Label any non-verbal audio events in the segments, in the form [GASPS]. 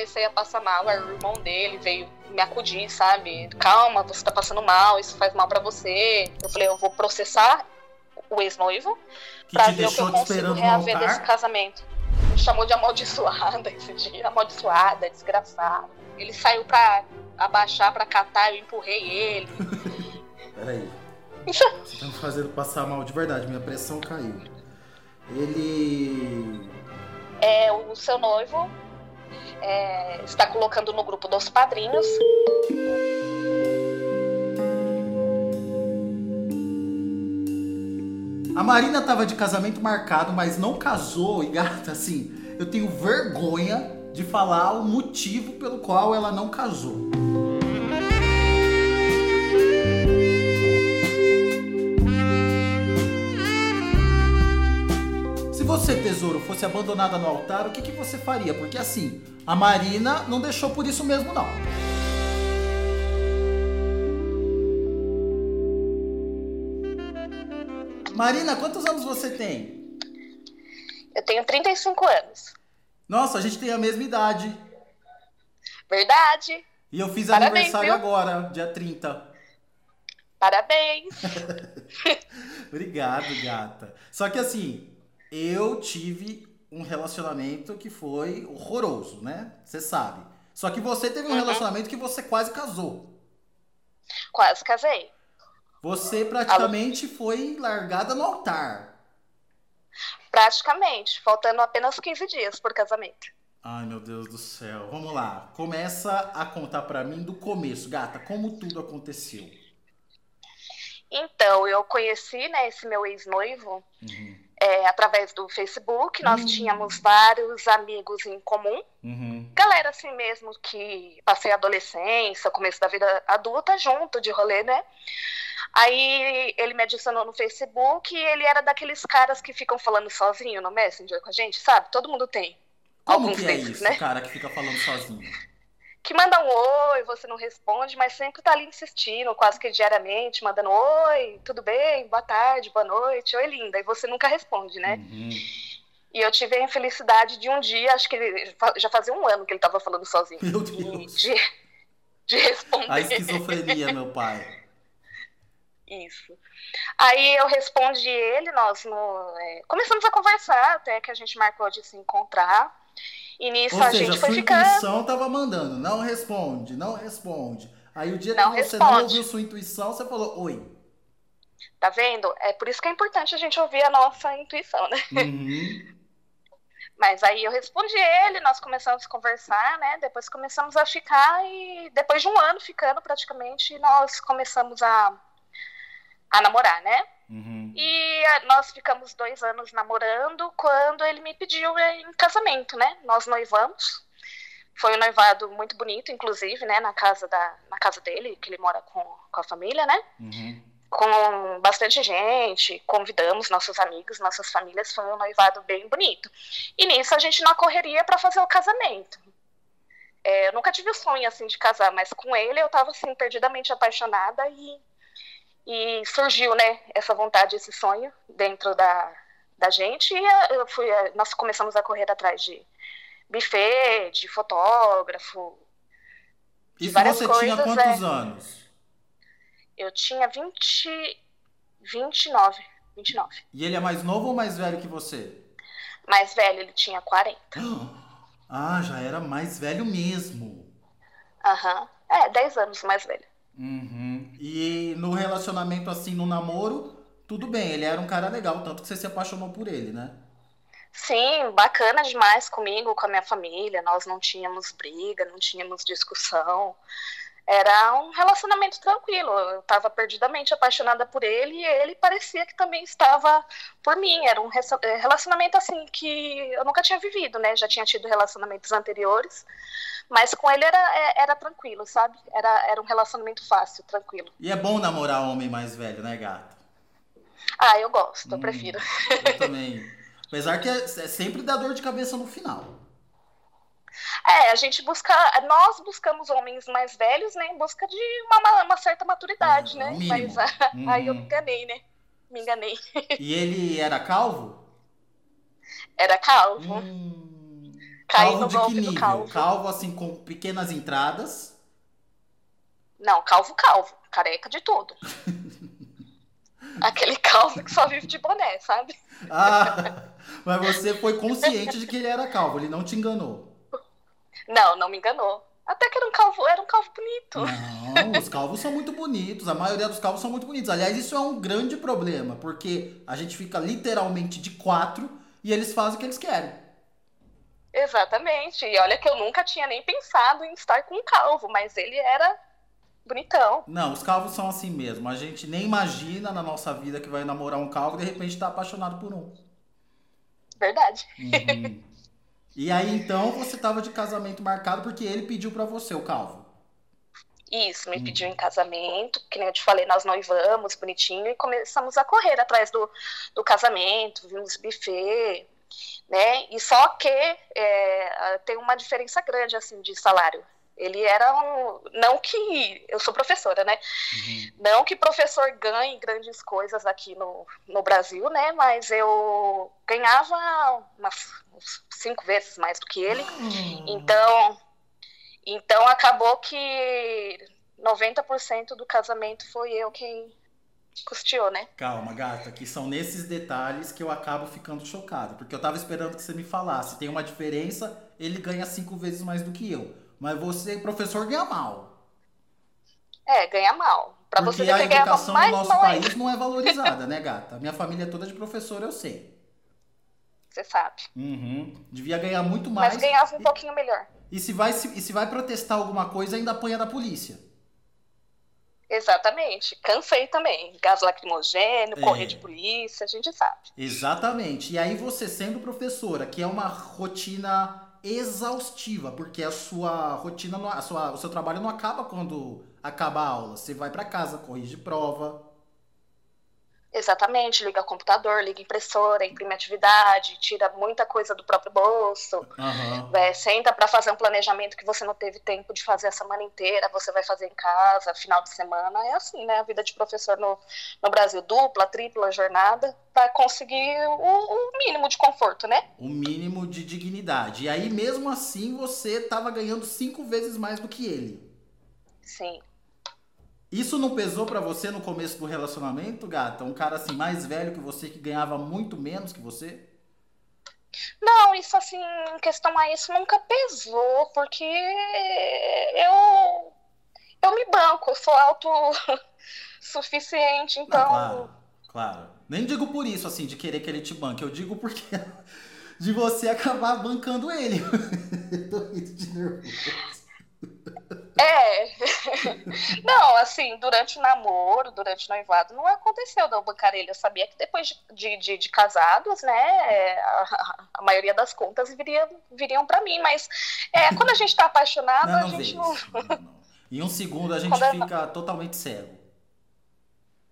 comecei a passar mal, aí o irmão dele veio me acudir, sabe? Calma, você tá passando mal, isso faz mal para você. Eu falei, eu vou processar o ex-noivo pra ver o que eu consigo reaver desse casamento. Me chamou de amaldiçoada [LAUGHS] esse dia, amaldiçoada, desgraçada. Ele saiu pra abaixar, pra catar, eu empurrei ele. [LAUGHS] Peraí. Você tá me fazendo passar mal de verdade, minha pressão caiu. Ele. É, o seu noivo é, está colocando no grupo dos padrinhos. A Marina tava de casamento marcado, mas não casou. E gata, assim, eu tenho vergonha de falar o motivo pelo qual ela não casou. Você, tesouro, fosse abandonada no altar, o que, que você faria? Porque assim, a Marina não deixou por isso mesmo, não. Marina, quantos anos você tem? Eu tenho 35 anos. Nossa, a gente tem a mesma idade. Verdade. E eu fiz Parabéns, aniversário viu? agora, dia 30. Parabéns. [LAUGHS] Obrigado, gata. Só que assim, eu tive um relacionamento que foi horroroso, né? Você sabe. Só que você teve um uhum. relacionamento que você quase casou. Quase casei. Você praticamente foi largada no altar. Praticamente, faltando apenas 15 dias por casamento. Ai, meu Deus do céu. Vamos lá. Começa a contar para mim do começo, gata, como tudo aconteceu. Então, eu conheci, né, esse meu ex-noivo uhum. É, através do Facebook. Nós uhum. tínhamos vários amigos em comum. Uhum. Galera assim mesmo que passei a adolescência, começo da vida adulta, junto de rolê, né? Aí ele me adicionou no Facebook e ele era daqueles caras que ficam falando sozinho no Messenger com a gente, sabe? Todo mundo tem. Como Alguns que é desses, isso, né? cara que fica falando sozinho? Que manda um oi, você não responde, mas sempre tá ali insistindo, quase que diariamente, mandando oi, tudo bem, boa tarde, boa noite, oi linda, e você nunca responde, né? Uhum. E eu tive a infelicidade de um dia, acho que ele, já fazia um ano que ele tava falando sozinho. Meu Deus. De, de responder. A esquizofrenia, meu pai. Isso. Aí eu respondi ele, nós no, é, começamos a conversar até que a gente marcou de se encontrar. E nisso Ou a seja, gente foi sua ficando. intuição tava mandando, não responde, não responde. Aí o dia não que você responde. não ouviu sua intuição, você falou oi. Tá vendo? É por isso que é importante a gente ouvir a nossa intuição, né? Uhum. Mas aí eu respondi ele, nós começamos a conversar, né? Depois começamos a ficar e depois de um ano ficando praticamente, nós começamos a a namorar, né? Uhum. E eh, nós ficamos dois anos namorando quando ele me pediu em casamento, né? Nós noivamos. Foi um noivado muito bonito, inclusive, né? Na casa, da, na casa dele, que ele mora com, com a família, né? Uhum. Com bastante gente, convidamos nossos amigos, nossas famílias. Foi um noivado bem bonito. E nisso a gente não correria para fazer o casamento. É, eu nunca tive o sonho assim de casar, mas com ele eu estava assim perdidamente apaixonada e e surgiu, né, essa vontade, esse sonho dentro da, da gente. E eu fui, nós começamos a correr atrás de buffet, de fotógrafo. E você coisas, tinha quantos é... anos? Eu tinha 20, 29, 29. E ele é mais novo ou mais velho que você? Mais velho, ele tinha 40. [GASPS] Ah, já era mais velho mesmo. Aham. Uhum. É, 10 anos mais velho. Uhum. E no relacionamento, assim, no namoro, tudo bem, ele era um cara legal, tanto que você se apaixonou por ele, né? Sim, bacana demais comigo, com a minha família. Nós não tínhamos briga, não tínhamos discussão. Era um relacionamento tranquilo. Eu estava perdidamente apaixonada por ele e ele parecia que também estava por mim. Era um eh, relacionamento assim que eu nunca tinha vivido, né? Já tinha tido relacionamentos anteriores, mas com ele era, é, era tranquilo, sabe? Era, era um relacionamento fácil, tranquilo. E é bom namorar homem mais velho, né, gata? Ah, eu gosto, hum, eu prefiro. Eu também. [LAUGHS] Apesar que é, é sempre dá dor de cabeça no final. É, a gente busca, nós buscamos homens mais velhos, né, em busca de uma, uma certa maturidade, é, né? Mas uhum. aí eu me enganei, né? Me enganei. E ele era calvo? Era calvo. Hum. Caí calvo no golpe do calvo. Calvo assim com pequenas entradas. Não, calvo, calvo. Careca de tudo. [LAUGHS] Aquele calvo que só vive de boné, sabe? Ah, mas você foi consciente de que ele era calvo, ele não te enganou. Não, não me enganou. Até que era um calvo, era um calvo bonito. Não, os [LAUGHS] calvos são muito bonitos. A maioria dos calvos são muito bonitos. Aliás, isso é um grande problema, porque a gente fica literalmente de quatro e eles fazem o que eles querem. Exatamente. E olha que eu nunca tinha nem pensado em estar com um calvo, mas ele era bonitão. Não, os calvos são assim mesmo. A gente nem imagina na nossa vida que vai namorar um calvo e de repente tá apaixonado por um. Verdade. Uhum. [LAUGHS] E aí então você tava de casamento marcado porque ele pediu pra você, o calvo. Isso, me Hum. pediu em casamento, que nem eu te falei, nós noivamos bonitinho e começamos a correr atrás do, do casamento, vimos buffet, né? E só que é, tem uma diferença grande, assim, de salário. Ele era um. Não que. Eu sou professora, né? Uhum. Não que professor ganhe grandes coisas aqui no, no Brasil, né? Mas eu ganhava umas, uns cinco vezes mais do que ele. Então, então acabou que 90% do casamento foi eu quem custeou, né? Calma, gata, que são nesses detalhes que eu acabo ficando chocado. Porque eu tava esperando que você me falasse. Tem uma diferença, ele ganha cinco vezes mais do que eu. Mas você, professor, ganha mal. É, ganha mal. Pra você Porque ver a educação no nosso mal país ainda, não é valorizada, né, gata? Minha família é toda de professor, eu sei. Você sabe. Uhum. Devia ganhar muito Mas mais. ganhava um pouquinho melhor. E se vai, se, e se vai protestar alguma coisa, ainda apanha da polícia. Exatamente. Cansei também. Gás lacrimogênio, É. correr de polícia, a gente sabe. Exatamente. E aí você sendo professora, que é uma rotina exaustiva, porque a sua rotina, a sua, o seu trabalho não acaba quando acaba a aula. Você vai pra casa, corrige prova. Exatamente, liga computador, liga impressora, imprime atividade, tira muita coisa do próprio bolso, é, senta para fazer um planejamento que você não teve tempo de fazer a semana inteira, você vai fazer em casa, final de semana, é assim, né? A vida de professor no, no Brasil, dupla, tripla jornada, para conseguir o, o mínimo de conforto, né? O mínimo de dignidade. E aí, mesmo assim, você tava ganhando cinco vezes mais do que ele. Sim. Isso não pesou pra você no começo do relacionamento, gata? Um cara assim mais velho que você, que ganhava muito menos que você? Não, isso assim, em questão a isso nunca pesou, porque eu eu me banco, eu sou autossuficiente, Não, então claro, claro. Nem digo por isso, assim, de querer que ele te banque. Eu digo porque [LAUGHS] de você acabar bancando ele. [LAUGHS] Eu tô rindo de nervoso. É. [LAUGHS] Não, assim, durante o namoro, durante o noivado, não aconteceu de eu bancar ele. Eu sabia que depois de, de, de- casados, né, a, a maioria das contas viriam, viriam para mim. Mas é, quando a gente tá apaixonado, Não, a não vê gente não. Em um segundo a gente Quando é- fica totalmente cego.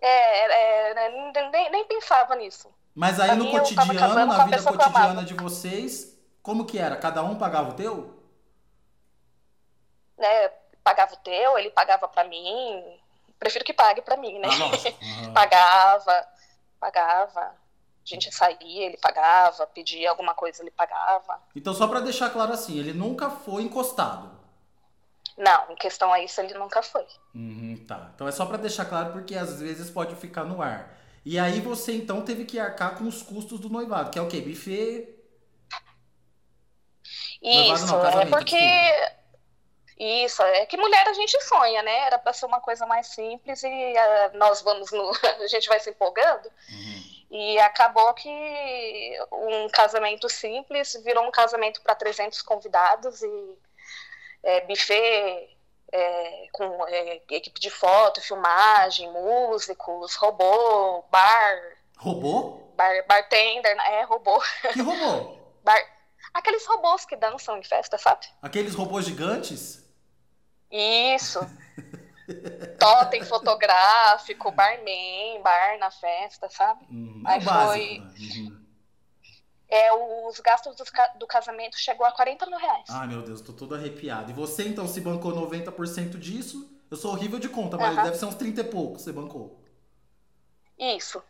É, é, é, nem, nem pensava nisso. Mas aí Pra no mim, eu cotidiano, na a vida eu cotidiana de vocês, como que era? Cada um pagava o teu? Né? Pagava o teu, ele pagava para mim. Prefiro que pague para mim, né? Ah. Aham. [LAUGHS] Pagava, pagava. A gente saía, ele pagava, pedia alguma coisa, ele pagava. Então, só pra deixar claro assim, ele nunca foi encostado. Não, em questão a isso ele nunca foi. Uhum, tá. Então é só pra deixar claro porque às vezes pode ficar no ar. E aí você então teve que arcar com os custos do noivado, que é o quê? Buffet. Noivado Isso, não, é porque. Isso, é que mulher a gente sonha, né? Era pra ser uma coisa mais simples e ah, nós vamos no. [LAUGHS] A gente vai se empolgando. Uhum. E acabou que um casamento simples virou um casamento para 300 convidados e é, buffet é, com é, equipe de foto, filmagem, músicos, robô, bar, Robô? bar bartender, é robô, [LAUGHS] Que robô? bar, aqueles robôs que dançam em festa, sabe? Aqueles robôs gigantes? Isso. Totem fotográfico, barman, bar na festa, sabe? Uhum. Aí é foi- né? Uhum. É, os gastos do, do casamento chegou a 40 mil reais. Ai meu Deus, tô todo arrepiado. E você então se bancou 90% disso? Eu sou horrível de conta, mas Aham. deve ser uns 30 e pouco você bancou. Isso.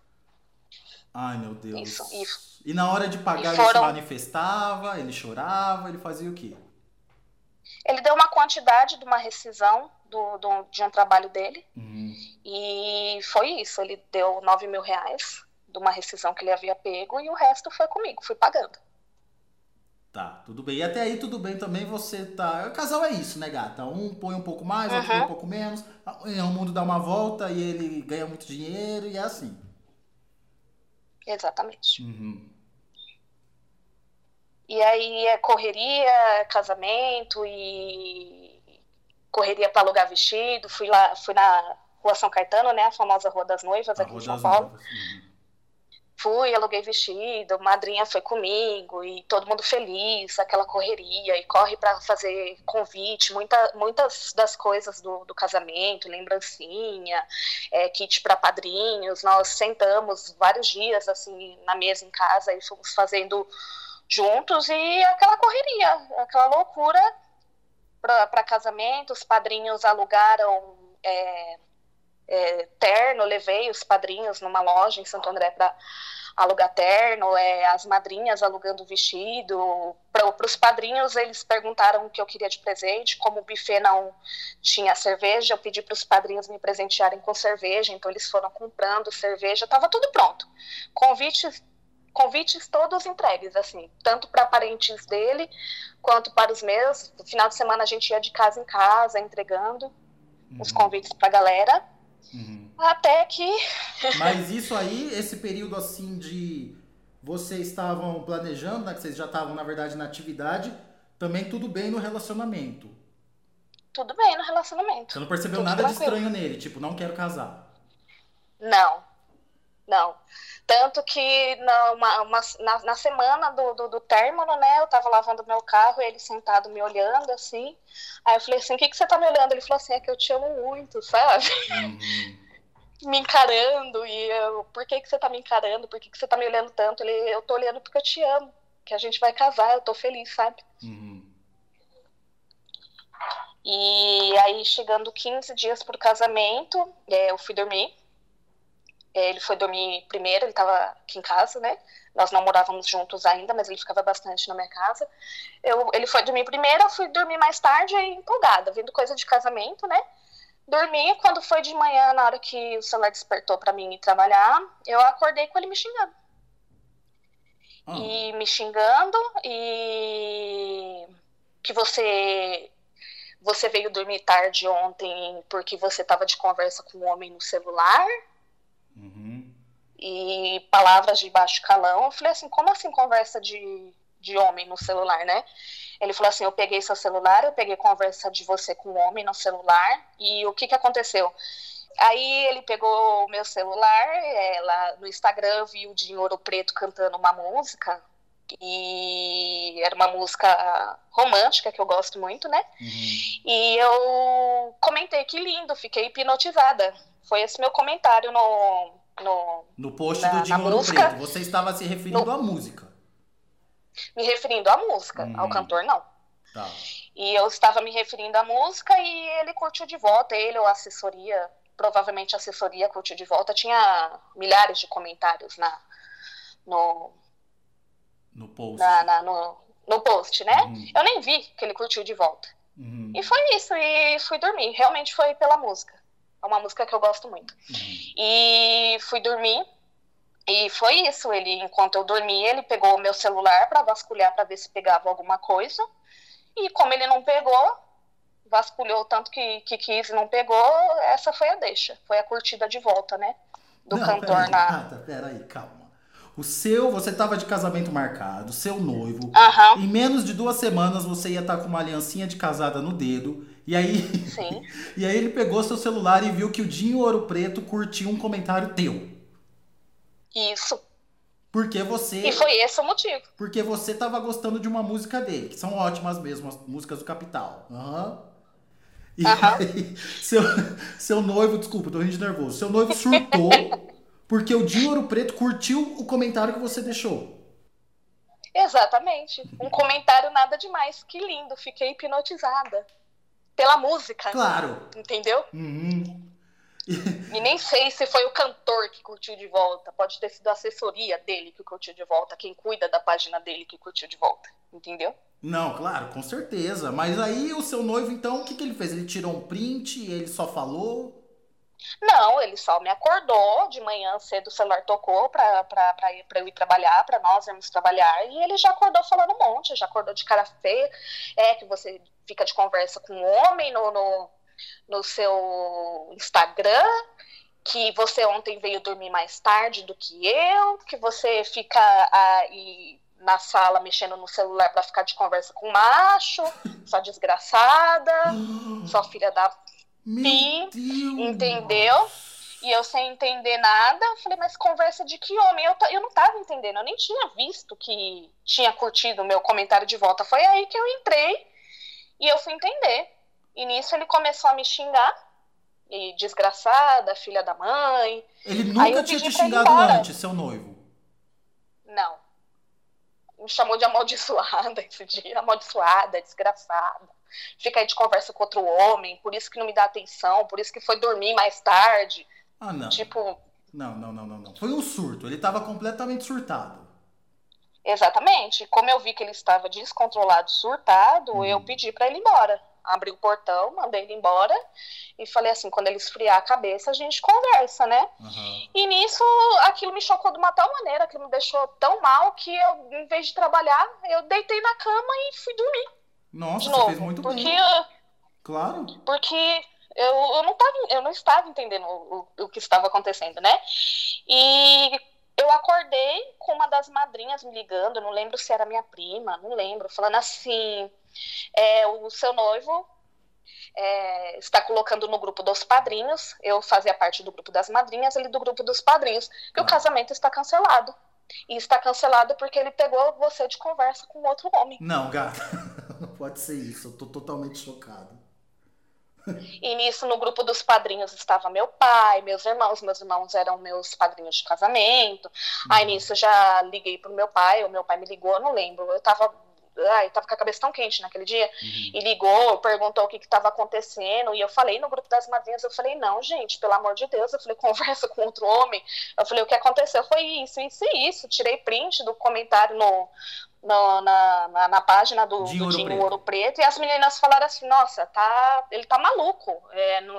Ai, meu Deus. Isso, isso. E na hora de pagar, E ele se foram- manifestava, ele chorava, ele fazia o quê? Ele deu uma quantidade de uma rescisão do, do- de um trabalho dele. Uhum. E foi isso. Ele deu 9 mil reais de uma rescisão que ele havia pego e o resto foi comigo, fui pagando. Tá, tudo bem. E até aí tudo bem também você tá. O casal é isso, né, gata? Um põe um pouco mais, outro põe um Uhum. pouco menos. O mundo dá uma volta e ele ganha muito dinheiro e é assim. Exatamente. Uhum. E aí é correria, casamento e correria para alugar vestido. Fui lá, fui na Rua São Caetano, né, a famosa Rua das Noivas A aqui em Rua São das Paulo. Noivas. Uhum. Fui, aluguei vestido, madrinha foi comigo e todo mundo feliz, aquela correria e corre para fazer convite, muita, muitas das coisas do, do casamento, lembrancinha, é, kit para padrinhos. Nós sentamos vários dias assim na mesa em casa e fomos fazendo juntos e aquela correria, aquela loucura para casamento. Os padrinhos alugaram é, é, terno, levei os padrinhos numa loja em Santo André para alugar terno, é, as madrinhas alugando vestido. Para os padrinhos, eles perguntaram o que eu queria de presente. Como o buffet não tinha cerveja, eu pedi para os padrinhos me presentearem com cerveja, então eles foram comprando cerveja, estava tudo pronto. Convites, convites todos entregues, assim, tanto para parentes dele quanto para os meus. No final de semana a gente ia de casa em casa entregando os Uhum. convites para a galera. Uhum. Até que [LAUGHS] Mas isso aí, esse período assim de vocês estavam planejando, né, que vocês já estavam na verdade na atividade, também tudo bem no relacionamento. tudo bem no relacionamento. Você não percebeu Tudo nada de tranquilo. estranho nele, tipo, não quero casar. Não, não. Tanto que na, uma- uma- na, na semana do, do, do término, né, eu tava lavando meu carro, ele sentado me olhando assim. Aí eu falei assim: o que, que você tá me olhando? Ele falou assim: é que eu te amo muito, sabe? Uhum. [LAUGHS] Me encarando. E eu, por que, que você tá me encarando? Por que, que você tá me olhando tanto? Ele, eu tô olhando porque eu te amo, que a gente vai casar, eu tô feliz, sabe? Uhum. E aí, chegando 15 dias pro casamento, é, eu fui dormir. É, Ele foi dormir primeiro, ele estava aqui em casa, né? Nós não morávamos juntos ainda, mas ele ficava bastante na minha casa. Eu, ele foi dormir primeiro, eu fui dormir mais tarde, aí empolgada, vendo coisa de casamento, né? Dormi, quando foi de manhã, na hora que o celular despertou para mim ir trabalhar, eu acordei com ele me xingando. Ah, E me xingando, e que você você veio dormir tarde ontem porque você estava de conversa com um homem no celular uhum. e palavras de baixo calão. Eu falei assim, como assim conversa de, de homem no celular, né? Ele falou assim, eu peguei seu celular, eu peguei conversa de você com um homem no celular e o que que aconteceu? Aí ele pegou o meu celular, é, lá no Instagram eu vi o de Ouro Preto cantando uma música e era uma música romântica que eu gosto muito, né? Uhum. E eu comentei que lindo, fiquei hipnotizada. Foi esse meu comentário no, no No post Na- do Dinho Preto, você estava se referindo à música. me referindo à música, Uhum. ao cantor não. Tá. E eu estava me referindo à música e ele curtiu de volta, ele ou a assessoria, provavelmente a assessoria curtiu de volta. Tinha milhares de comentários na, no, No post. na, na- no, no post, né? Uhum. Eu nem vi que ele curtiu de volta. Uhum. E foi isso, e fui dormir. Realmente foi pela música. É uma música que eu gosto muito. Uhum. E fui dormir. E foi isso. Ele, enquanto eu dormia, ele pegou o meu celular para vasculhar para ver se pegava alguma coisa. E como ele não pegou, vasculhou tanto que, que quis e não pegou, essa foi a deixa. Foi a curtida de volta, né? Do Não, cantor peraí, na. Gata, peraí, calma. O seu, você tava de casamento marcado, seu noivo. Aham, Em menos de duas semanas você ia estar com uma aliancinha de casada no dedo. E aí, sim. [LAUGHS] e aí ele pegou seu celular e viu que o Dinho Ouro Preto curtiu um comentário teu. Isso. Porque você. E foi esse o motivo. Porque você tava gostando de uma música dele, que são ótimas mesmo, as músicas do Capital. Aham. E Aham. [LAUGHS] aí, seu, seu noivo, desculpa, tô rindo de nervoso. Seu noivo surtou [LAUGHS] porque o Dinho Ouro Preto curtiu o comentário que você deixou. Exatamente. Um comentário nada demais. Que lindo. Fiquei hipnotizada. Pela música. Claro. Entendeu? Uhum. [LAUGHS] e nem sei se foi o cantor que curtiu de volta. Pode ter sido a assessoria dele que curtiu de volta, quem cuida da página dele que curtiu de volta. Entendeu? Não, claro, com certeza. Mas aí o seu noivo, então, o que, que ele fez? Ele tirou um print, ele só falou? Não, ele só me acordou de manhã cedo, o celular tocou pra eu ir trabalhar, pra nós irmos trabalhar, e ele já acordou falando um monte, já acordou de cara feia, é que você fica de conversa com um homem no, no, no seu Instagram, que você ontem veio dormir mais tarde do que eu, que você fica aí na sala mexendo no celular para ficar de conversa com macho, só desgraçada, só filha da Sim, entendeu? E eu sem entender nada, falei, mas conversa de que homem? Eu, eu não tava entendendo, eu nem tinha visto que tinha curtido o meu comentário de volta. Foi aí que eu entrei e eu fui entender. E nisso ele começou a me xingar. E desgraçada, filha da mãe. Ele nunca tinha te xingado antes, seu noivo? Não. Me chamou de amaldiçoada [LAUGHS] esse dia, amaldiçoada, desgraçada fica aí de conversa com outro homem, por isso que não me dá atenção, por isso que foi dormir mais tarde. Ah, não. Tipo. Não, não, não, não, não. Foi um surto. Ele estava completamente surtado. Exatamente. Como eu vi que ele estava descontrolado, surtado, uhum. eu pedi para ele ir embora. Abri o portão, mandei ele embora e falei assim: quando ele esfriar a cabeça, a gente conversa, né? Uhum. E nisso, aquilo me chocou de uma tal maneira, aquilo me deixou tão mal que eu, em vez de trabalhar, eu deitei na cama e fui dormir. Nossa, você fez muito porque bem. Eu, claro. Porque eu, eu, não tava, eu não estava entendendo o, o que estava acontecendo, né? E eu acordei com uma das madrinhas me ligando, não lembro se era minha prima, não lembro, falando assim: é, o seu noivo é, está colocando no grupo dos padrinhos, eu fazia parte do grupo das madrinhas, ele do grupo dos padrinhos, que ah. o casamento está cancelado. E está cancelado porque ele pegou você de conversa com outro homem. Não, gata. [LAUGHS] Pode ser isso. Eu tô totalmente chocado. E nisso, no grupo dos padrinhos, estava meu pai, meus irmãos. Meus irmãos eram meus padrinhos de casamento. Uhum. Aí nisso, já liguei pro meu pai. O meu pai me ligou, eu não lembro. Eu tava ai, tava com a cabeça tão quente naquele dia, uhum. e ligou, perguntou o que estava acontecendo, e eu falei no grupo das madrinhas, eu falei, não, gente, pelo amor de Deus, eu falei, [LAUGHS] conversa com outro homem, eu falei, o que aconteceu foi isso, isso e isso, tirei print do comentário no, no na, na, na, página do, de do Ouro, Dinho Preto. Ouro Preto, e as meninas falaram assim, nossa, tá, ele tá maluco, é, no,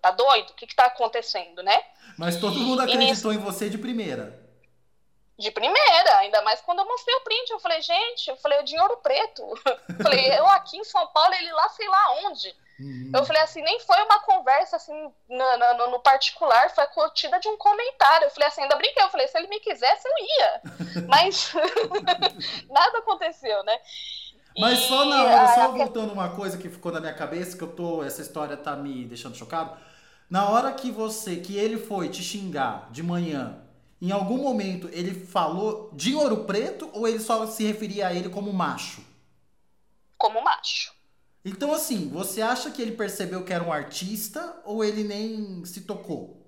tá doido, o que que tá acontecendo, né? Mas todo mundo acreditou em você de primeira de primeira, ainda mais quando eu mostrei o print. Eu falei, gente, eu falei, o de ouro preto. [LAUGHS] Eu falei, eu aqui em São Paulo, ele lá sei lá onde. Uhum. Eu falei assim, nem foi uma conversa assim no, no, no, particular, foi curtida de um comentário. Eu falei assim, ainda brinquei, eu falei, se ele me quisesse, eu ia. [LAUGHS] Mas [LAUGHS] nada aconteceu, né? Mas e, só na hora, só voltando uma coisa que ficou na minha cabeça, que eu tô. Essa história tá me deixando chocado. Na hora que você, que ele foi te xingar de manhã, em algum momento ele falou de Ouro Preto ou ele só se referia a ele como macho? Como macho. Então, assim, você acha que ele percebeu que era um artista ou ele nem se tocou?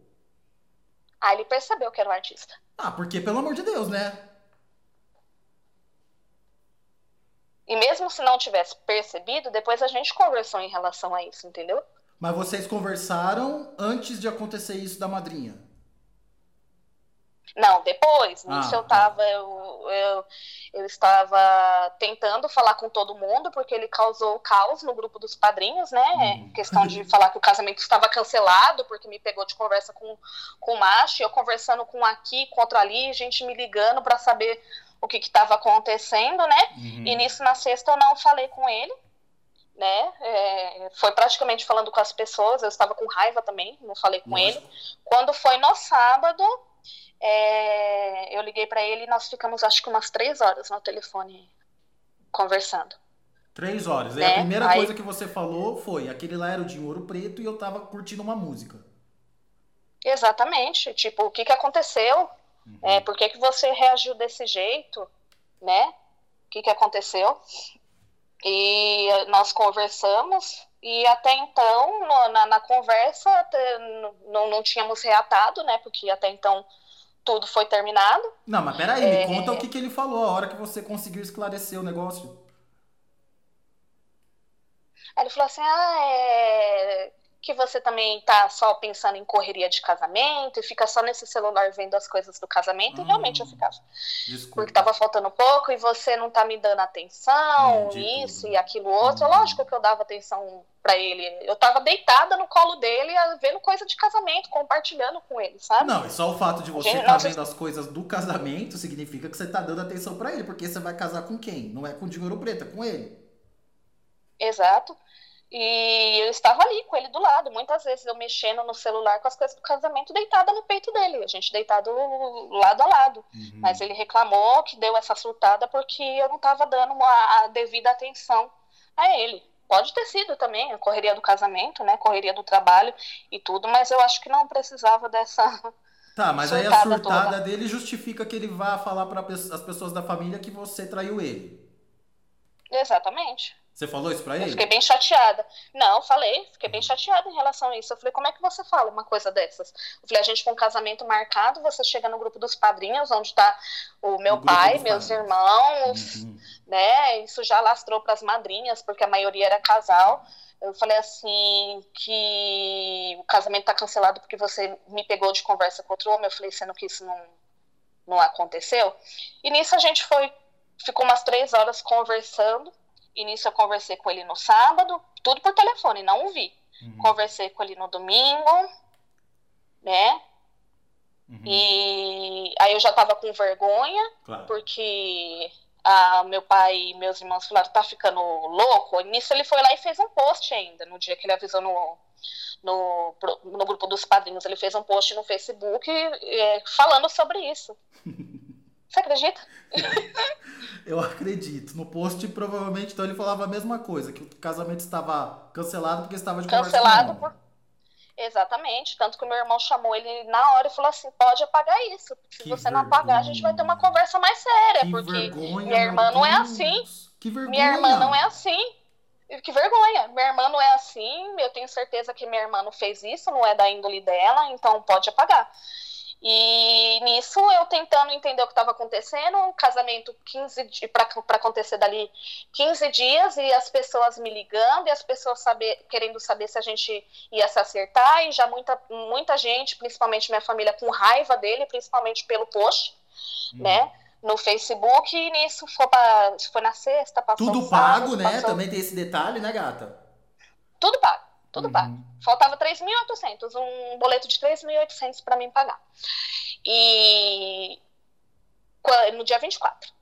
Ah, ele percebeu que era um artista. Ah, porque, pelo amor de Deus, né? E mesmo se não tivesse percebido, depois a gente conversou em relação a isso, entendeu? Mas vocês conversaram antes de acontecer isso da madrinha? Não, depois. Ah, nisso eu tá. tava, eu, eu, eu, estava tentando falar com todo mundo, porque ele causou caos no grupo dos padrinhos, né? Hum. Questão de falar que o casamento estava cancelado, porque me pegou de conversa com, com o macho, eu conversando com aqui, contra ali, gente me ligando para saber o que estava acontecendo, né? Uhum. E nisso, na sexta, eu não falei com ele. Né? É, foi praticamente falando com as pessoas, eu estava com raiva também, não falei com Nossa. ele. Quando foi no sábado, é, eu liguei para ele e nós ficamos acho que umas três horas no telefone conversando. Três horas. Né? E a primeira Aí... coisa que você falou foi: aquele lá era o de ouro preto e eu tava curtindo uma música. Exatamente. Tipo, o que, que aconteceu? Uhum. É, por que, que você reagiu desse jeito? Né? O que, que aconteceu? E nós conversamos e até então, no, na, na, conversa, não, não tínhamos reatado, né? Porque até então tudo foi terminado. Não, mas peraí, é... me conta o que, que ele falou a hora que você conseguiu esclarecer o negócio. Aí ele falou assim, ah, é... que você também tá só pensando em correria de casamento e fica só nesse celular vendo as coisas do casamento. Hum, e realmente eu ficava. Desculpa. Porque tava faltando pouco e você não tá me dando atenção, Entendi isso e aquilo outro. Hum. Lógico que eu dava atenção pra ele. Eu tava deitada no colo dele, vendo coisa de casamento, compartilhando com ele, sabe? Não, e só o fato de você estar nossa, vendo as coisas do casamento significa que você tá dando atenção pra ele, porque você vai casar com quem? Não é com dinheiro preto, é com ele. Exato. E eu estava ali com ele do lado, muitas vezes eu mexendo no celular com as coisas do casamento, deitada no peito dele, a gente deitado lado a lado. Uhum. Mas ele reclamou que deu essa surtada porque eu não estava dando a, a devida atenção a ele. Pode ter sido também a correria do casamento, né? Correria do trabalho e tudo, mas eu acho que não precisava dessa. [LAUGHS] Tá, mas aí a surtada toda. dele justifica que ele vá falar para as pessoas da família que você traiu ele. Exatamente. Você falou isso pra Eu ele? fiquei bem chateada. Não, falei, fiquei bem chateada em relação a isso. Eu falei, como é que você fala uma coisa dessas? Eu falei, a gente com um casamento marcado, você chega no grupo dos padrinhos, onde tá o meu grupo pai, meus padrinhos. irmãos, Uhum. né? Isso já lastrou para as madrinhas, porque a maioria era casal. Eu falei assim que o casamento tá cancelado porque você me pegou de conversa com outro homem. Eu falei, sendo que isso não, não aconteceu. E nisso a gente foi, ficou umas três horas conversando. E nisso eu conversei com ele no sábado, tudo por telefone, não o vi. Uhum. Conversei com ele no domingo, né? Uhum. E aí eu já tava com vergonha, Claro. porque ah, meu pai e meus irmãos falaram, tá ficando louco. E nisso ele foi lá e fez um post ainda, no dia que ele avisou no, no, no grupo dos padrinhos. Ele fez um post no Facebook eh, falando sobre isso. [LAUGHS] Você acredita? [LAUGHS] Eu acredito. No post, provavelmente, então ele falava a mesma coisa, que o casamento estava cancelado porque estava de Cancelado por. Exatamente. Tanto que o meu irmão chamou ele na hora e falou assim: pode apagar isso. Porque se Que você não apagar, a gente vai ter uma conversa mais séria. Que porque vergonha, minha irmã não é assim. Que vergonha. minha irmã não é assim. Que vergonha. Minha irmã não é assim. Eu tenho certeza que minha irmã não fez isso, não é da índole dela, então pode apagar. E nisso eu tentando entender o que estava acontecendo, um casamento 15 di- para acontecer dali 15 dias e as pessoas me ligando e as pessoas saber, querendo saber se a gente ia se acertar e já muita, muita gente, principalmente minha família, com raiva dele, principalmente pelo post, Hum. né? No Facebook e nisso foi, pra, foi na sexta, passou Tudo no sábado, pago, né? passou- Também tem esse detalhe, né, gata? Tudo pago, tudo Uhum. pago. Faltava 3.800, um boleto de 3.800 para mim pagar. E no dia 24.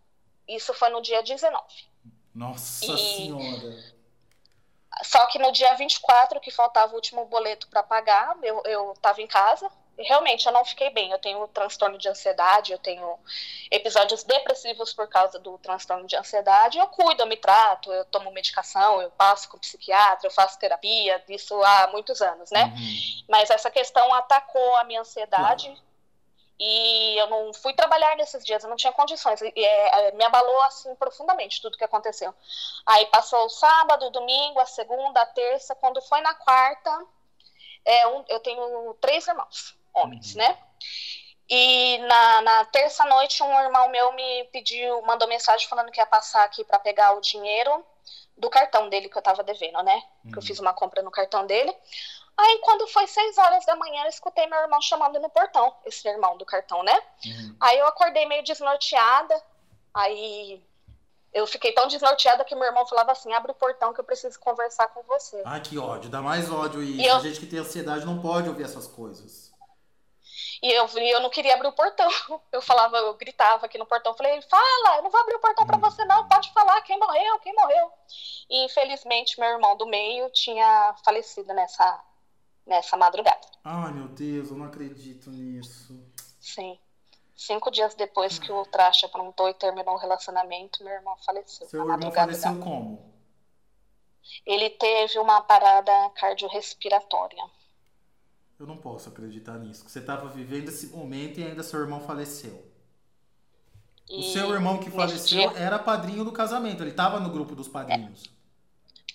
Isso foi no dia 19. Nossa E- senhora. Só que no dia 24, que faltava o último boleto para pagar, eu, eu tava em casa. Realmente eu não fiquei bem. Eu tenho transtorno de ansiedade, eu tenho episódios depressivos por causa do transtorno de ansiedade. Eu cuido, eu me trato, eu tomo medicação, eu passo com psiquiatra, eu faço terapia, disso há muitos anos, né? Uhum. Mas essa questão atacou a minha ansiedade e eu não fui trabalhar nesses dias, eu não tinha condições. E, é, é, me abalou assim profundamente tudo que aconteceu. Aí passou o sábado, o domingo, a segunda, a terça. Quando foi na quarta, é, um- eu tenho três irmãos, homens, Uhum. né? E na, na terça noite, um irmão meu me pediu, mandou mensagem falando que ia passar aqui para pegar o dinheiro do cartão dele que eu tava devendo, né? que eu Uhum. fiz uma compra no cartão dele. Aí, quando foi seis horas da manhã, eu escutei meu irmão chamando no portão, esse irmão do cartão, né? Uhum. Aí eu acordei meio desnorteada. Aí eu fiquei tão desnorteada que meu irmão falava assim: abre o portão que eu preciso conversar com você. Ai, que ódio. Dá mais ódio isso. E eu- A gente que tem ansiedade não pode ouvir essas coisas. E eu, e eu não queria abrir o portão. [LAUGHS] Eu falava, eu gritava aqui no portão, falei, fala, eu não vou abrir o portão pra você não, pode falar, quem morreu, quem morreu. E infelizmente meu irmão do meio tinha falecido nessa, nessa madrugada. Ai, meu Deus, eu não acredito nisso. Sim. Cinco dias depois que o Trash aprontou e terminou o relacionamento, meu irmão faleceu. Seu irmão faleceu como? Ele teve uma parada cardiorrespiratória. Eu não posso acreditar nisso. Você estava vivendo esse momento e ainda seu irmão faleceu. O E seu irmão que faleceu dia- era padrinho do casamento. Ele estava no grupo dos padrinhos.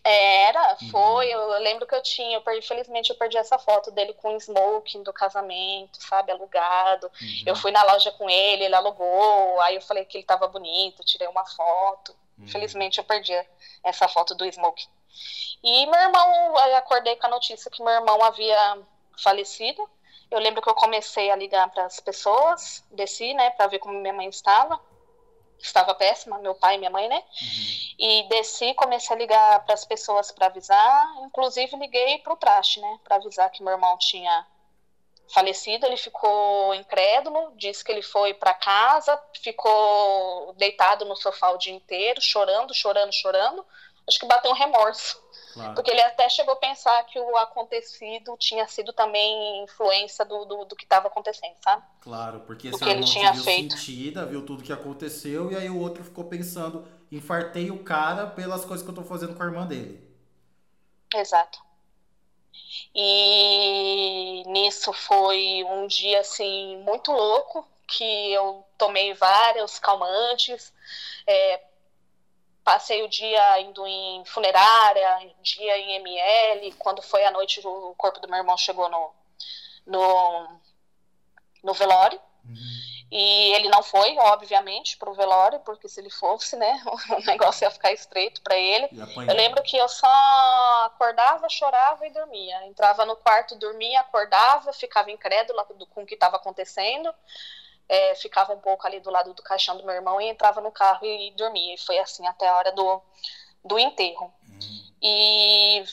Era, Uhum. foi. Eu lembro que eu tinha, eu perdi, infelizmente eu perdi essa foto dele com o smoking do casamento, sabe, alugado. Uhum. Eu fui na loja com ele, ele alugou, aí eu falei que ele tava bonito, tirei uma foto. Uhum. Infelizmente eu perdi essa foto do smoking. E meu irmão, eu acordei com a notícia que meu irmão havia falecido. Eu lembro que eu comecei a ligar para as pessoas, desci, né, para ver como minha mãe estava. Estava péssima, meu pai e minha mãe, né? Uhum. E desci, comecei a ligar para as pessoas para avisar. Inclusive, liguei para o traste, né, para avisar que meu irmão tinha falecido. Ele ficou incrédulo, disse que ele foi para casa, ficou deitado no sofá o dia inteiro, chorando, chorando, chorando. Acho que bateu um remorso Claro. Porque ele até chegou a pensar que o acontecido tinha sido também influência do, do, do que estava acontecendo, sabe? Claro, porque esse ele tinha viu feito. sentida, viu tudo que aconteceu, e aí o outro ficou pensando, infartei o cara pelas coisas que eu tô fazendo com a irmã dele. Exato. E nisso foi um dia assim muito louco que eu tomei vários calmantes, é, Passei o dia indo em funerária, dia em ML. Quando foi à noite, o corpo do meu irmão chegou no, no, no velório. Uhum. E ele não foi, obviamente, para o velório, porque se ele fosse, né, [LAUGHS] o negócio ia ficar estreito para ele. Eu lembro que eu só acordava, chorava e dormia. Entrava no quarto, dormia, acordava, ficava incrédula com o que estava acontecendo é, ficava um pouco ali do lado do caixão do meu irmão e entrava no carro e dormia. E foi assim até a hora do, do enterro. E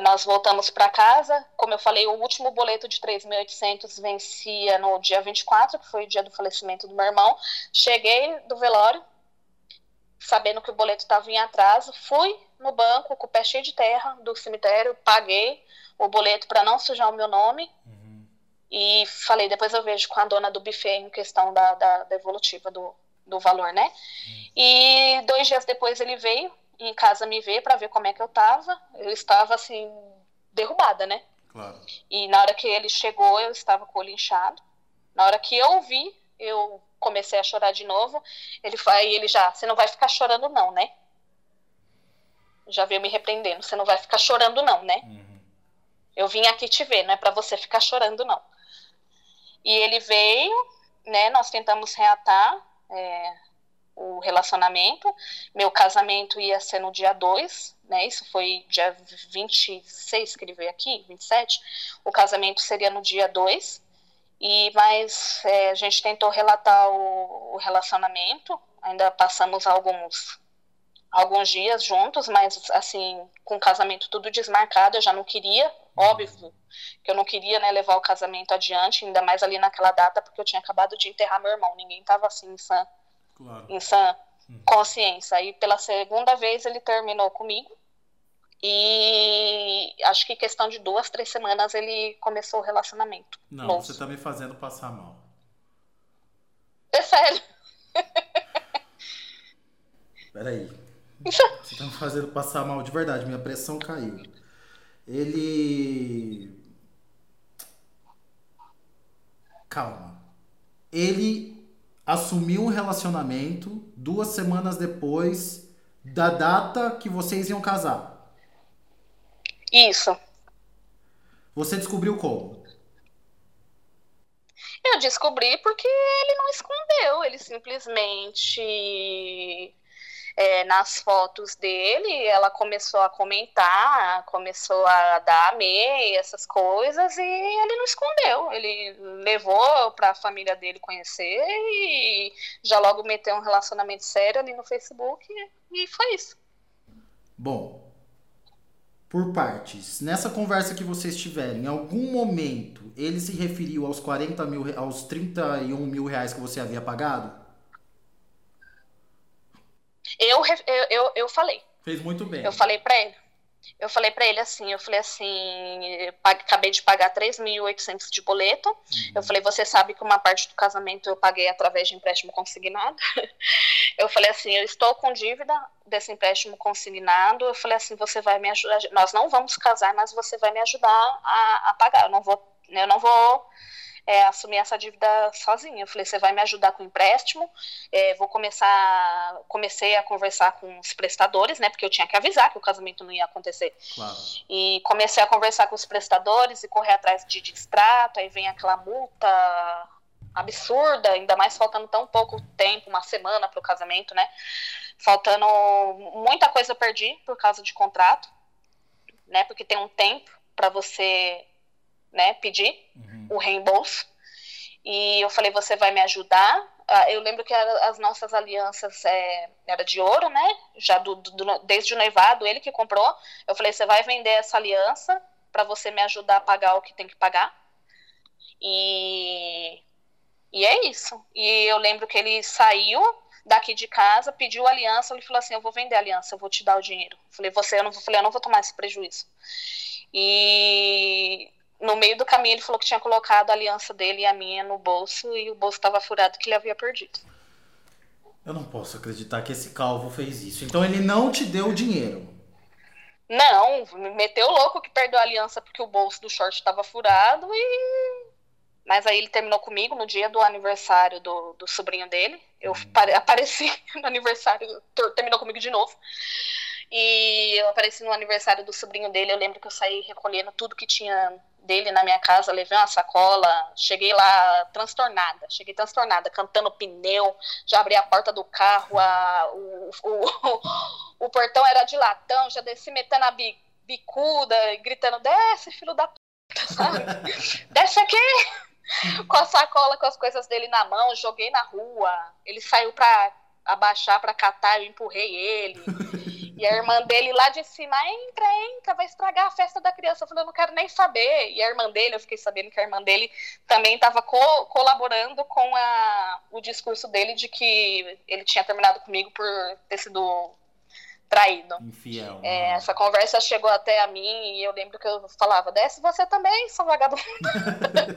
nós voltamos para casa. Como eu falei, o último boleto de 3.800 vencia no dia 24, que foi o dia do falecimento do meu irmão. Cheguei do velório, sabendo que o boleto estava em atraso. Fui no banco com o pé cheio de terra do cemitério, paguei o boleto para não sujar o meu nome. Uhum e falei, depois eu vejo com a dona do buffet em questão da, da, da evolutiva do, do valor, né? Hum. E dois dias depois ele veio em casa me ver para ver como é que eu tava. Eu estava assim, derrubada, né? Claro. E na hora que ele chegou, eu estava com o olho inchado. Na hora que eu vi, eu comecei a chorar de novo. Ele foi, ele já, você não vai ficar chorando não, né? Já veio me repreendendo, você não vai ficar chorando não, né? Uhum. Eu vim aqui te ver, não é para você ficar chorando não. E ele veio, né? Nós tentamos reatar é, o relacionamento. Meu casamento ia ser no dia 2, né? Isso foi dia 26 que ele veio aqui, 27. O casamento seria no dia 2. E, mas é, a gente tentou relatar o, o relacionamento, ainda passamos alguns alguns dias juntos, mas assim, com o casamento tudo desmarcado, eu já não queria, óbvio, que eu não queria né, levar o casamento adiante, ainda mais ali naquela data, porque eu tinha acabado de enterrar meu irmão, ninguém estava assim em sã, claro. em sã hum. consciência. E pela segunda vez ele terminou comigo, e acho que questão de duas, três semanas ele começou o relacionamento. Não, novo. você tá me fazendo passar mal. É sério. Peraí. [LAUGHS] Você tá me fazendo passar mal de verdade, minha pressão caiu. Ele. Calma. Ele assumiu um relacionamento duas semanas depois da data que vocês iam casar. Isso. Você descobriu como? Eu descobri porque ele não escondeu, ele simplesmente é, nas fotos dele, ela começou a comentar, começou a dar amei, essas coisas, e ele não escondeu. Ele levou para a família dele conhecer e já logo meteu um relacionamento sério ali no Facebook, e foi isso. Bom, por partes. Nessa conversa que vocês tiveram, em algum momento ele se referiu aos 40 mil, aos 31 mil reais que você havia pagado? Eu, eu, eu, eu falei. Fez muito bem. Eu falei para ele. Eu falei para ele assim, eu falei assim, acabei de pagar 3.800 de boleto. Uhum. Eu falei, você sabe que uma parte do casamento eu paguei através de empréstimo consignado. [LAUGHS] eu falei assim, eu estou com dívida desse empréstimo consignado. Eu falei assim, você vai me ajudar. Nós não vamos casar, mas você vai me ajudar a, a pagar. Eu não vou, eu não vou é, assumir essa dívida sozinha. Eu falei, você vai me ajudar com o empréstimo, é, vou começar, comecei a conversar com os prestadores, né, porque eu tinha que avisar que o casamento não ia acontecer. Claro. E comecei a conversar com os prestadores e correr atrás de distrato, aí vem aquela multa absurda, ainda mais faltando tão pouco tempo, uma semana para o casamento, né? Faltando muita coisa eu perdi por causa de contrato. né? Porque tem um tempo para você, né, pedir uhum. O reembolso. E eu falei, você vai me ajudar? Ah, eu lembro que as nossas alianças é, era de ouro, né? Já do, do, desde o noivado, ele que comprou. Eu falei, você vai vender essa aliança para você me ajudar a pagar o que tem que pagar. E, e é isso. E eu lembro que ele saiu daqui de casa, pediu aliança, ele falou assim, eu vou vender a aliança, eu vou te dar o dinheiro. Eu falei, você, eu não, falei, eu não vou tomar esse prejuízo. E no meio do caminho ele falou que tinha colocado a aliança dele e a minha no bolso e o bolso estava furado que ele havia perdido. Eu não posso acreditar que esse calvo fez isso. Então ele não te deu o dinheiro. Não, me meteu louco que perdeu a aliança porque o bolso do short estava furado e mas aí ele terminou comigo no dia do aniversário do, do sobrinho dele. Eu uhum. [LAUGHS] apareci no aniversário, terminou comigo de novo. E eu apareci no aniversário do sobrinho dele. Eu lembro que eu saí recolhendo tudo que tinha dele na minha casa, levei uma sacola, cheguei lá transtornada, cheguei transtornada, cantando pneu, já abri a porta do carro, a, o, o, o, portão era de latão, já desci metendo a bicuda, gritando, desce, filho da puta, sabe? [LAUGHS] desce aqui! com a sacola com as coisas dele na mão, joguei na rua. Ele saiu pra abaixar para catar, eu empurrei ele. E a irmã dele lá de cima, entra, entra, vai estragar a festa da criança. Eu falei, eu não quero nem saber. E a irmã dele, eu fiquei sabendo que a irmã dele também estava co colaborando com a, o discurso dele de que ele tinha terminado comigo por ter sido traído. Infiel. É, essa conversa chegou até a mim e eu lembro que eu falava, desce você também, sua vagabunda. [LAUGHS]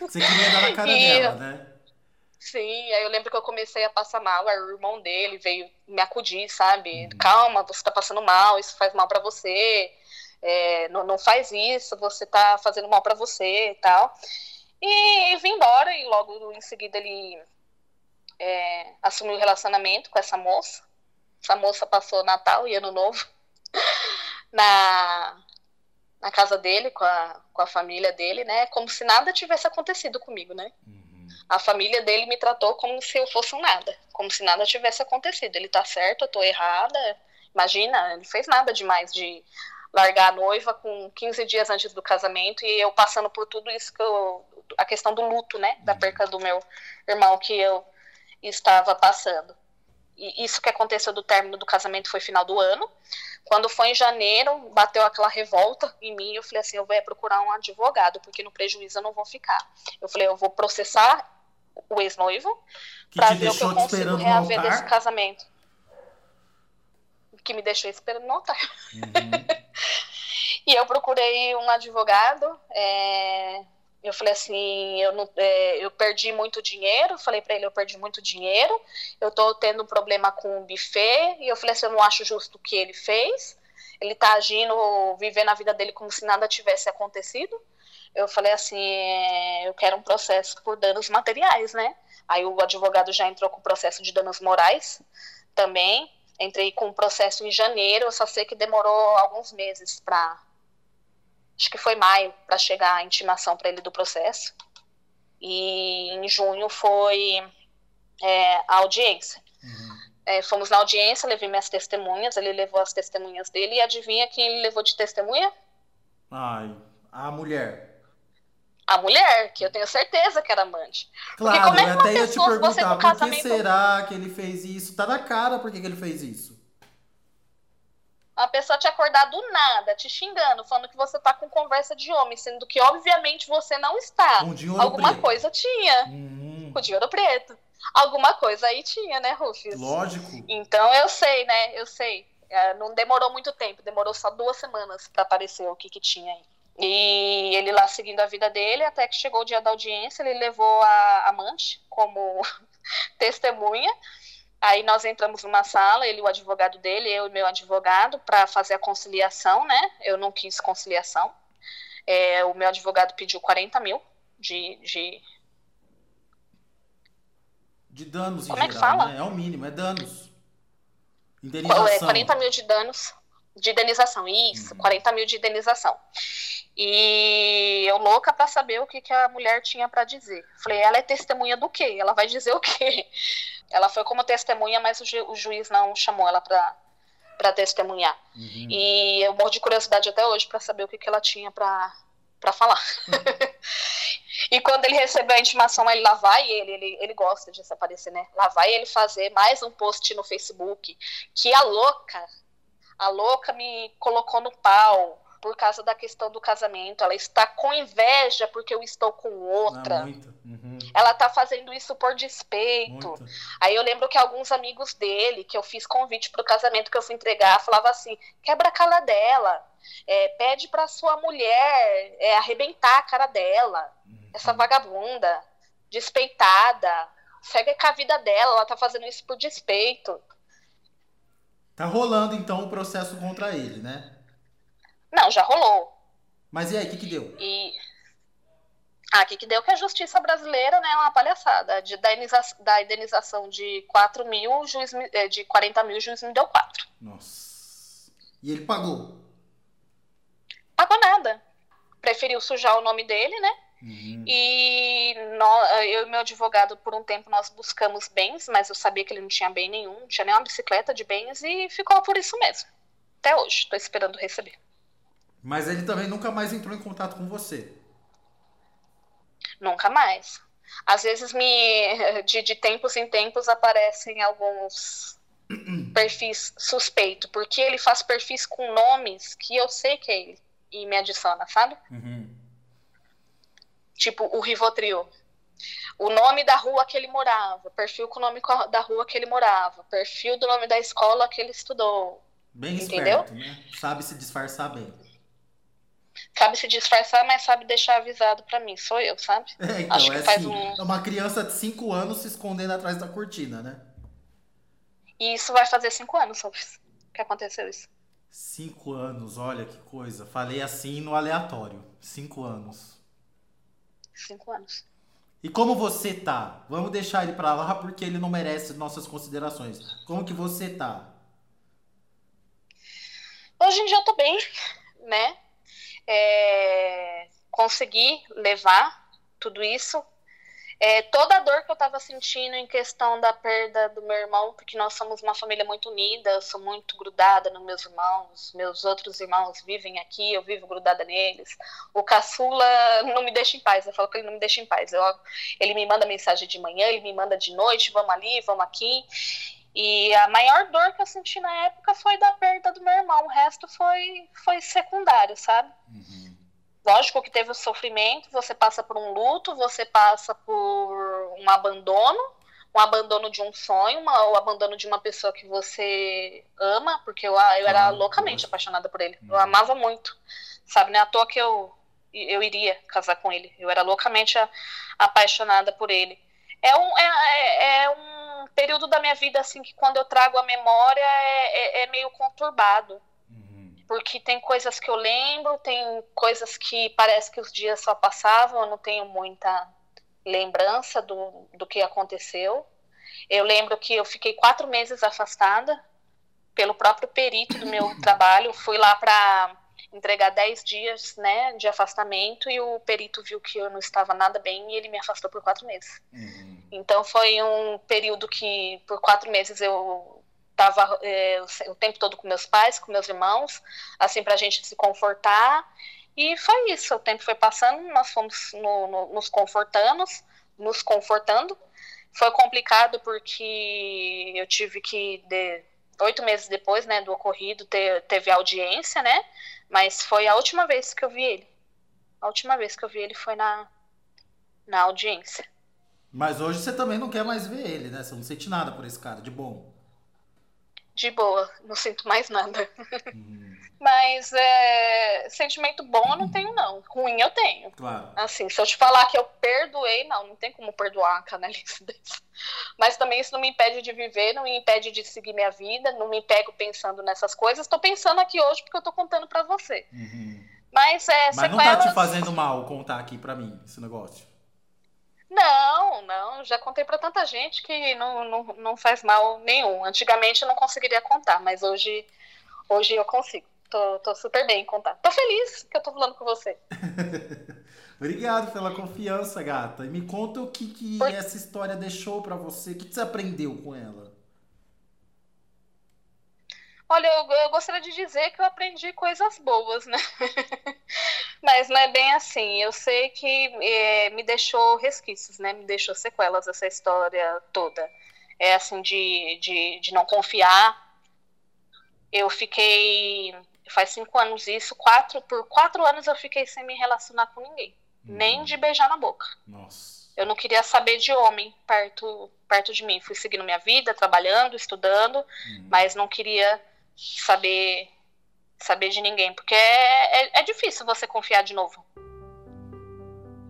você queria dar na cara e... dela, né? Sim, aí eu lembro que eu comecei a passar mal, aí o irmão dele veio me acudir, sabe? Uhum. Calma, você tá passando mal, isso faz mal para você, é, não, não faz isso, você tá fazendo mal para você e tal. E, e vim embora, e logo em seguida ele é, assumiu o relacionamento com essa moça. Essa moça passou Natal e Ano Novo [LAUGHS] na, na casa dele, com a, com a família dele, né? Como se nada tivesse acontecido comigo, né? Uhum. A família dele me tratou como se eu fosse um nada, como se nada tivesse acontecido. Ele tá certo, eu tô errada. Imagina, ele fez nada demais de largar a noiva com 15 dias antes do casamento e eu passando por tudo isso que eu, a questão do luto, né, da uhum. perca do meu irmão que eu estava passando isso que aconteceu do término do casamento foi final do ano. Quando foi em janeiro, bateu aquela revolta em mim. Eu falei assim: eu vou procurar um advogado, porque no prejuízo eu não vou ficar. Eu falei: eu vou processar o ex-noivo para ver o que eu consigo reaver desse casamento. Que me deixou esperando no altar. Uhum. [LAUGHS] e eu procurei um advogado. É eu falei assim, eu, não, é, eu perdi muito dinheiro, falei para ele, eu perdi muito dinheiro, eu tô tendo um problema com o buffet, e eu falei assim, eu não acho justo o que ele fez, ele tá agindo, vivendo a vida dele como se nada tivesse acontecido. Eu falei assim, é, eu quero um processo por danos materiais, né? Aí o advogado já entrou com o processo de danos morais também. Entrei com o processo em janeiro, eu só sei que demorou alguns meses para acho que foi maio para chegar a intimação para ele do processo. E em junho foi é, a audiência. Uhum. É, fomos na audiência, levei minhas testemunhas, ele levou as testemunhas dele e adivinha quem ele levou de testemunha? Ai, a mulher. A mulher, que eu tenho certeza que era amante. Claro, Porque como é que uma até ia te perguntar, por que será que ele fez isso? Tá na cara por que ele fez isso uma pessoa te acordar do nada, te xingando, falando que você tá com conversa de homem, sendo que obviamente você não está. Um Alguma preto. coisa tinha. Uhum. Com dinheiro preto. Alguma coisa aí tinha, né, Rufus? Lógico. Então eu sei, né? Eu sei. É, não demorou muito tempo, demorou só duas semanas para aparecer o que, que tinha aí. E ele lá seguindo a vida dele, até que chegou o dia da audiência, ele levou a amante como [LAUGHS] testemunha. Aí nós entramos numa sala, ele o advogado dele, eu e meu advogado, para fazer a conciliação, né? Eu não quis conciliação. É, o meu advogado pediu 40 mil de. De, de danos Como em é geral, que fala? Né? É o mínimo, é danos. Indenização. É, 40 mil de danos de indenização, isso, uhum. 40 mil de indenização. E eu louca para saber o que, que a mulher tinha para dizer. Falei, ela é testemunha do quê? Ela vai dizer o quê? Ela foi como testemunha, mas o, ju o juiz não chamou ela para para testemunhar. Uhum. E eu morro de curiosidade até hoje para saber o que, que ela tinha para falar. [LAUGHS] e quando ele recebeu a intimação, ele lá vai ele, ele, ele gosta de desaparecer, né? Lá vai ele fazer mais um post no Facebook que a louca, a louca me colocou no pau por causa da questão do casamento. Ela está com inveja porque eu estou com outra. Ah, uhum. Ela está fazendo isso por despeito. Muito. Aí eu lembro que alguns amigos dele, que eu fiz convite para o casamento que eu fui entregar, falava assim: quebra a cara dela, é, pede para sua mulher é, arrebentar a cara dela, uhum. essa vagabunda, despeitada, segue com a vida dela, ela está fazendo isso por despeito. Tá rolando então o processo contra ele, né? Não, já rolou. Mas e aí, o que, que deu? E... Ah, o que, deu que a justiça brasileira né, é uma palhaçada. De, da, indenização, da indenização de 4 mil, juiz, eh, de 40 mil, o juiz me deu 4. Nossa. E ele pagou? Pagou nada. Preferiu sujar o nome dele, né? Uhum. E eu e meu advogado, por um tempo, nós buscamos bens, mas eu sabia que ele não tinha bem nenhum, não tinha nem uma bicicleta de bens e ficou por isso mesmo. Até hoje, estou esperando receber. Mas ele também nunca mais entrou em contato com você. Nunca mais. Às vezes me [LAUGHS] de, de tempos em tempos aparecem alguns [CLEARS THROAT] perfis suspeitos, porque ele faz perfis com nomes que eu sei que é ele e me adiciona, sabe? Uhum. Tipo o Rivotril. O nome da rua que ele morava, perfil com o nome da rua que ele morava, perfil do nome da escola que ele estudou. Bem entendeu? esperto, né? Sabe se disfarçar bem sabe se disfarçar, mas sabe deixar avisado para mim. Sou eu, sabe? É, então, Acho que é faz assim, um... É uma criança de 5 anos se escondendo atrás da cortina, né? E isso vai fazer 5 anos, que aconteceu isso. 5 anos, olha que coisa. Falei assim no aleatório. 5 anos. 5 anos. E como você tá? Vamos deixar ele pra lá porque ele não merece nossas considerações. Como que você tá? Hoje em dia eu tô bem, né? É, conseguir levar tudo isso. É, toda a dor que eu estava sentindo em questão da perda do meu irmão, porque nós somos uma família muito unida, eu sou muito grudada nos meus irmãos, meus outros irmãos vivem aqui, eu vivo grudada neles. O caçula não me deixa em paz, eu falo que ele não me deixa em paz. Eu, ele me manda mensagem de manhã, ele me manda de noite, vamos ali, vamos aqui. E a maior dor que eu senti na época foi da perda do meu irmão. O resto foi, foi secundário, sabe? Uhum. Lógico que teve o sofrimento, você passa por um luto, você passa por um abandono, um abandono de um sonho, uma, o abandono de uma pessoa que você ama, porque eu, eu era loucamente apaixonada por ele. Eu uhum. amava muito, sabe? Não é à toa que eu, eu iria casar com ele. Eu era loucamente apaixonada por ele. É um, é, é, é um período da minha vida, assim, que quando eu trago a memória é, é, é meio conturbado. Uhum. Porque tem coisas que eu lembro, tem coisas que parece que os dias só passavam, eu não tenho muita lembrança do, do que aconteceu. Eu lembro que eu fiquei quatro meses afastada pelo próprio perito do meu [COUGHS] trabalho. Fui lá para entregar dez dias né, de afastamento e o perito viu que eu não estava nada bem e ele me afastou por quatro meses. Uhum. Então foi um período que por quatro meses eu estava é, o tempo todo com meus pais, com meus irmãos, assim para a gente se confortar. E foi isso. O tempo foi passando, nós fomos no, no, nos confortando, nos confortando. Foi complicado porque eu tive que de, oito meses depois, né, do ocorrido, ter, teve audiência, né? Mas foi a última vez que eu vi ele. A última vez que eu vi ele foi na, na audiência. Mas hoje você também não quer mais ver ele, né? Você não sente nada por esse cara, de bom. De boa, não sinto mais nada. Hum. [LAUGHS] Mas é, sentimento bom eu não tenho, não. Ruim eu tenho. Claro. Assim, se eu te falar que eu perdoei, não, não tem como perdoar a canalice. [LAUGHS] Mas também isso não me impede de viver, não me impede de seguir minha vida, não me pego pensando nessas coisas. Estou pensando aqui hoje porque eu tô contando para você. Uhum. Mas é. Mas não tá te fazendo mal contar aqui para mim esse negócio. Não, já contei para tanta gente que não, não, não faz mal nenhum. Antigamente eu não conseguiria contar, mas hoje, hoje eu consigo. Tô, tô super bem em contar. Tô feliz que eu tô falando com você. [LAUGHS] Obrigado pela confiança, gata. E me conta o que, que Por... essa história deixou para você. O que, que você aprendeu com ela? Olha, eu, eu, gostaria de dizer que eu aprendi coisas boas, né? [LAUGHS] Mas não é bem assim. Eu sei que é, me deixou resquícios, né? Me deixou sequelas essa história toda. É assim, de, de, de não confiar. Eu fiquei. Faz cinco anos isso, quatro, por quatro anos eu fiquei sem me relacionar com ninguém. Hum. Nem de beijar na boca. Nossa. Eu não queria saber de homem perto, perto de mim. Fui seguindo minha vida, trabalhando, estudando, hum. mas não queria saber saber de ninguém, porque é, é, é difícil você confiar de novo.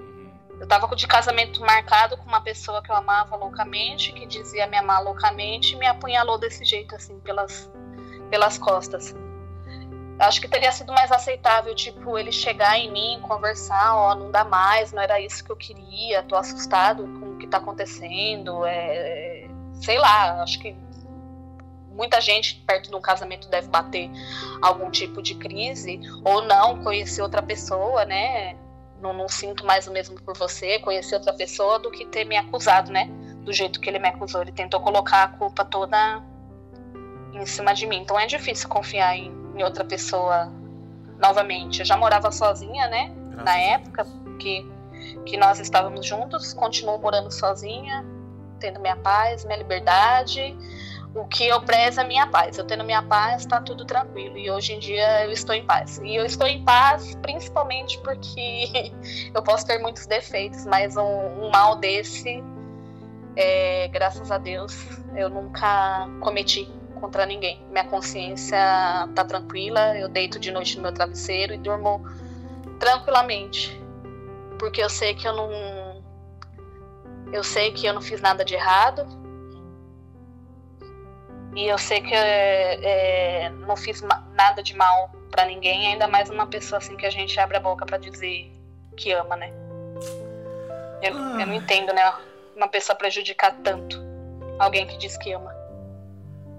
Uhum. Eu tava de casamento marcado com uma pessoa que eu amava loucamente, que dizia me amar loucamente, e me apunhalou desse jeito, assim, pelas, pelas costas. Acho que teria sido mais aceitável, tipo, ele chegar em mim, conversar, ó, não dá mais, não era isso que eu queria, tô assustado com o que tá acontecendo, é, sei lá, acho que muita gente perto de um casamento deve bater algum tipo de crise, ou não, conhecer outra pessoa, né? Não, não, sinto mais o mesmo por você, conhecer outra pessoa, do que ter me acusado, né? Do jeito que ele me acusou. Ele tentou colocar a culpa toda em cima de mim. Então é difícil confiar em, em outra pessoa novamente. Eu já morava sozinha, né? Graças Na época que, que nós estávamos juntos, continuo morando sozinha, tendo minha paz, minha liberdade o que eu prezo é minha paz. Eu tendo minha paz, está tudo tranquilo. E hoje em dia eu estou em paz. E eu estou em paz principalmente porque [LAUGHS] eu posso ter muitos defeitos, mas um, um mal desse, é, graças a Deus, eu nunca cometi contra ninguém. Minha consciência está tranquila. Eu deito de noite no meu travesseiro e durmo tranquilamente, porque eu sei que eu não, eu sei que eu não fiz nada de errado e eu sei que é, é, não fiz nada de mal para ninguém, ainda mais uma pessoa assim que a gente abre a boca para dizer que ama, né? Eu, ah. eu não entendo, né? Uma pessoa prejudicar tanto alguém que diz que ama.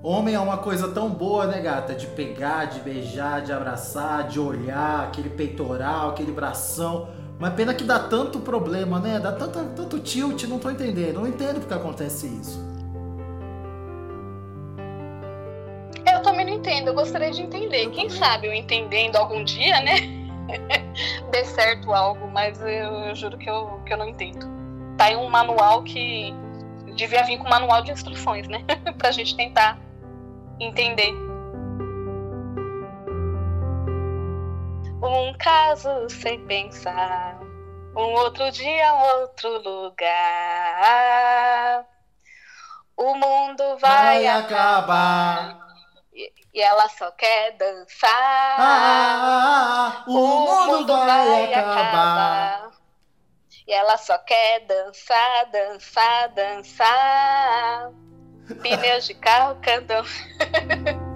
Homem é uma coisa tão boa, né, gata? De pegar, de beijar, de abraçar, de olhar, aquele peitoral, aquele bração. Mas pena que dá tanto problema, né? Dá tanto, tanto tilt, não tô entendendo. Não entendo porque acontece isso. Entendo, eu gostaria de entender. Quem sabe eu entendendo algum dia, né? [LAUGHS] Dê certo algo, mas eu, eu, juro que eu, que eu não entendo. Tá aí um manual que devia vir com um manual de instruções, né? [LAUGHS] pra gente tentar entender. Um caso sem pensar, um outro dia, outro lugar. O mundo vai, vai acabar. acabar e ela só quer dançar. Ah, o, o mundo, mundo, vai, vai acabar. acabar. E ela só quer dançar, dançar, dançar. Pneus de carro cantam. [LAUGHS]